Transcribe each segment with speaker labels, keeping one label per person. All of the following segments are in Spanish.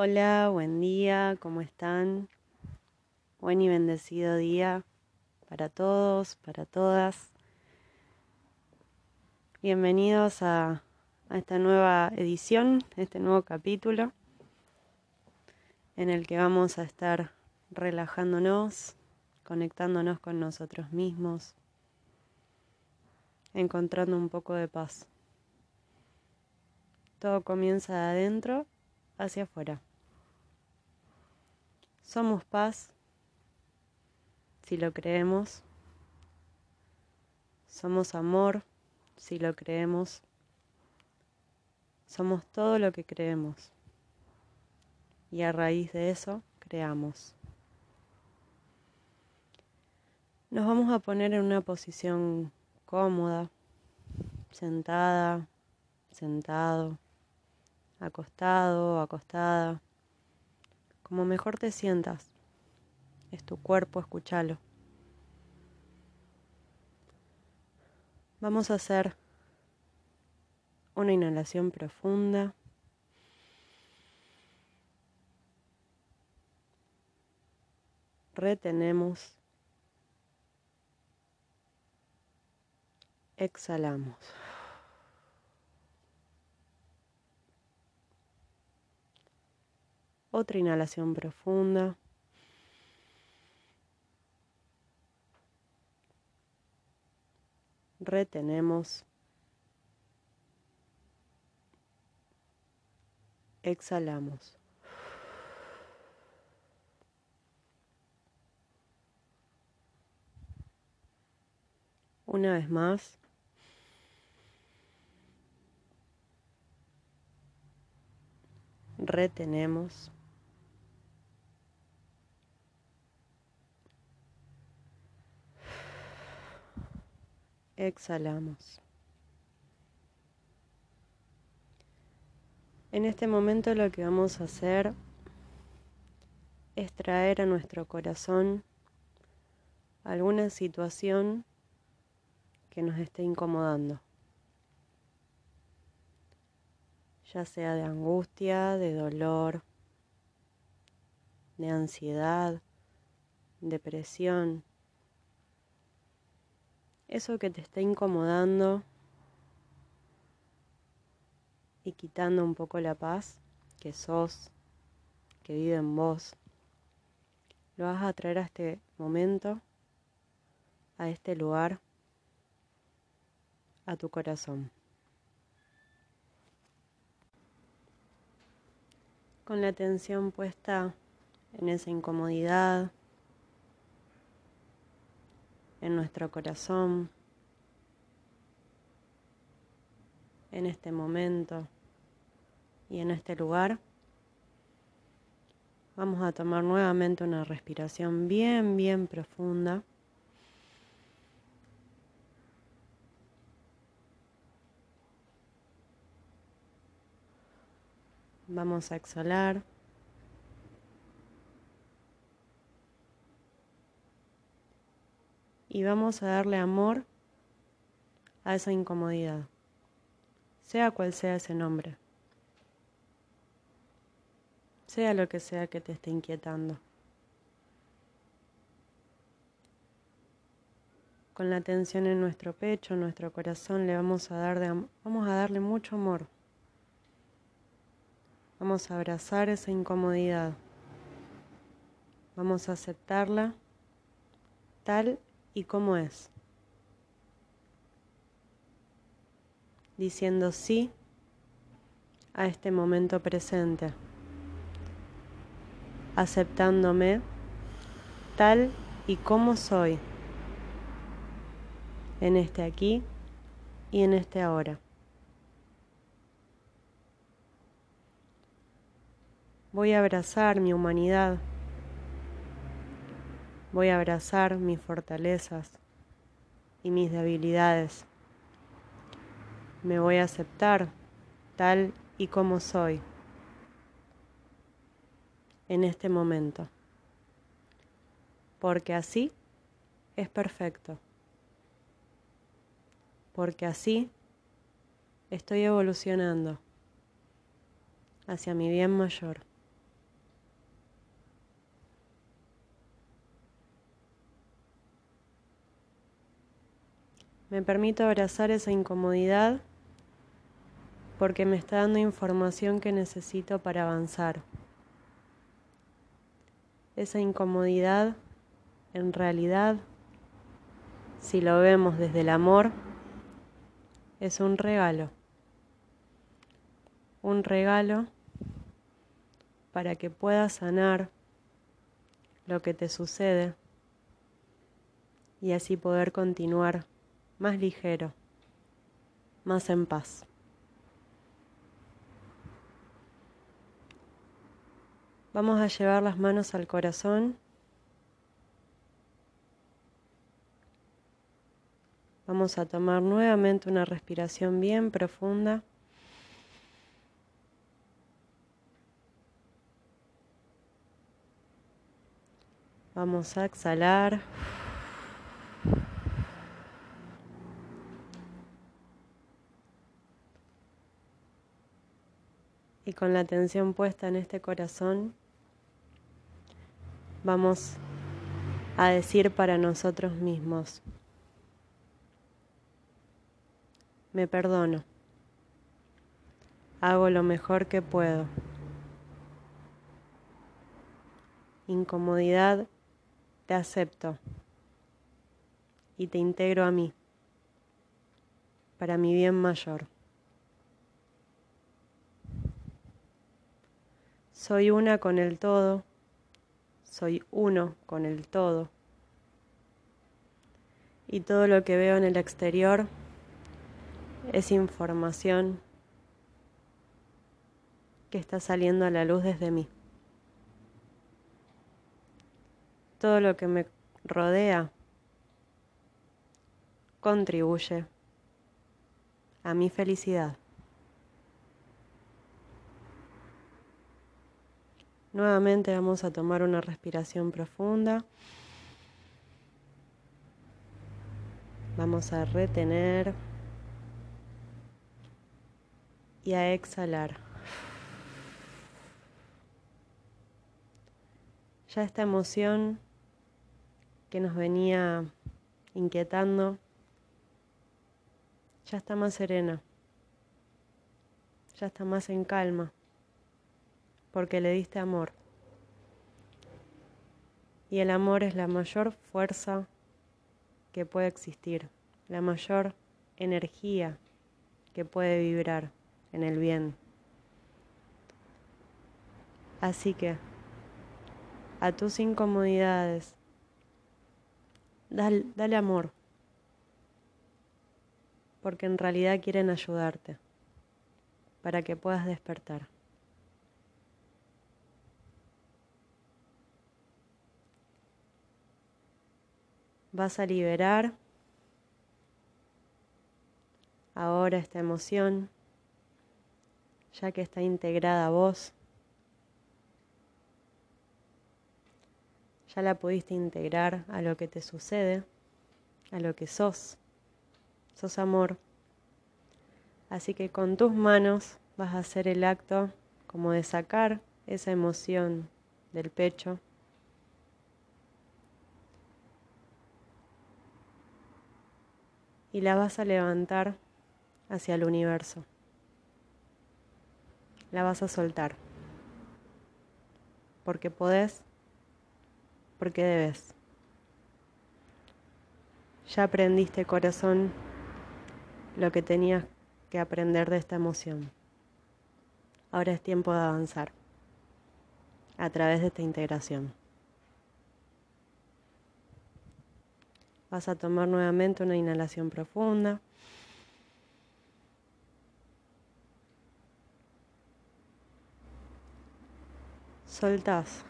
Speaker 1: Hola, buen día, ¿cómo están? Buen y bendecido día para todos, para todas. Bienvenidos a, esta nueva edición, este nuevo capítulo, en el que vamos a estar relajándonos, conectándonos con nosotros mismos, encontrando un poco de paz. Todo comienza de adentro hacia afuera. Somos paz si lo creemos. Somos amor si lo creemos. Somos todo lo que creemos. Y a raíz de eso creamos. Nos vamos a poner en una posición cómoda, sentada, sentado acostado acostada, como mejor te sientas. Es tu cuerpo, escúchalo. Vamos a hacer una inhalación profunda. Retenemos. Exhalamos. Otra inhalación profunda. Retenemos. Exhalamos. Una vez más. Retenemos. Exhalamos. En este momento lo que vamos a hacer es traer a nuestro corazón alguna situación que nos esté incomodando, ya sea de angustia, de dolor, de ansiedad, depresión, eso que te está incomodando y quitando un poco la paz que sos, que vive en vos, lo vas a traer a este momento, a este lugar, a tu corazón. Con la atención puesta en esa incomodidad, en nuestro corazón, en este momento y en este lugar. Vamos a tomar nuevamente una respiración bien, bien profunda. Vamos a exhalar. Y vamos a darle amor a esa incomodidad, sea cual sea ese nombre, sea lo que sea que te esté inquietando. Con la tensión en nuestro pecho, en nuestro corazón, le vamos a dar de, vamos a darle mucho amor. Vamos a abrazar esa incomodidad. Vamos a aceptarla tal y cómo es. Diciendo sí a este momento presente, aceptándome tal y como soy en este aquí y en este ahora. Voy a abrazar mi humanidad Voy a abrazar mis fortalezas y mis debilidades. Me voy a aceptar tal y como soy en este momento. Porque así es perfecto. Porque así estoy evolucionando hacia mi bien mayor. Me permito abrazar esa incomodidad porque me está dando información que necesito para avanzar. Esa incomodidad, en realidad, si lo vemos desde el amor, es un regalo. Un regalo para que puedas sanar lo que te sucede y así poder continuar más ligero, más en paz. Vamos a llevar las manos al corazón. Vamos a tomar nuevamente una respiración bien profunda. Vamos a exhalar. Y con la atención puesta en este corazón, vamos a decir para nosotros mismos, me perdono, hago lo mejor que puedo. Incomodidad, te acepto y te integro a mí, para mi bien mayor. Soy una con el todo soy uno con el todo. Y todo lo que veo en el exterior es información que está saliendo a la luz desde mí. Todo lo que me rodea contribuye a mi felicidad. Nuevamente vamos a tomar una respiración profunda. Vamos a retener y a exhalar. Ya esta emoción que nos venía inquietando ya está más serena, ya está más en calma porque le diste amor. Y el amor es la mayor fuerza que puede existir, la mayor energía que puede vibrar en el bien. Así que a tus incomodidades, dale, dale, amor, porque en realidad quieren ayudarte para que puedas despertar. Vas a liberar ahora esta emoción, ya que está integrada a vos. Ya la pudiste integrar a lo que te sucede, a lo que sos. Sos amor. Así que con tus manos vas a hacer el acto como de sacar esa emoción del pecho y la vas a levantar hacia el universo. La vas a soltar. Porque podés, porque debes. Ya aprendiste, corazón, lo que tenías que aprender de esta emoción. Ahora es tiempo de avanzar a través de esta integración. Vas a tomar nuevamente una inhalación profunda. Soltás.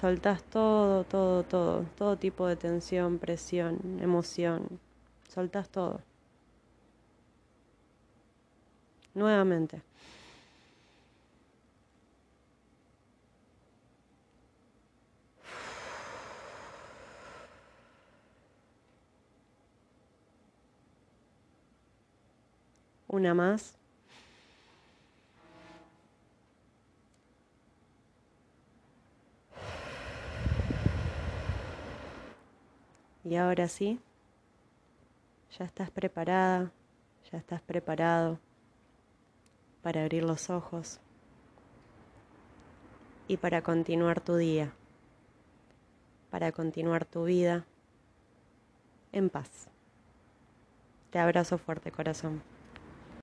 Speaker 1: Soltás todo, todo, todo, todo tipo de tensión, presión, emoción. Soltás todo. Nuevamente. Una más. Y ahora sí, Ya estás preparada, ya estás preparado para abrir los ojos y para continuar tu día, para continuar tu vida en paz. Te abrazo fuerte, corazón.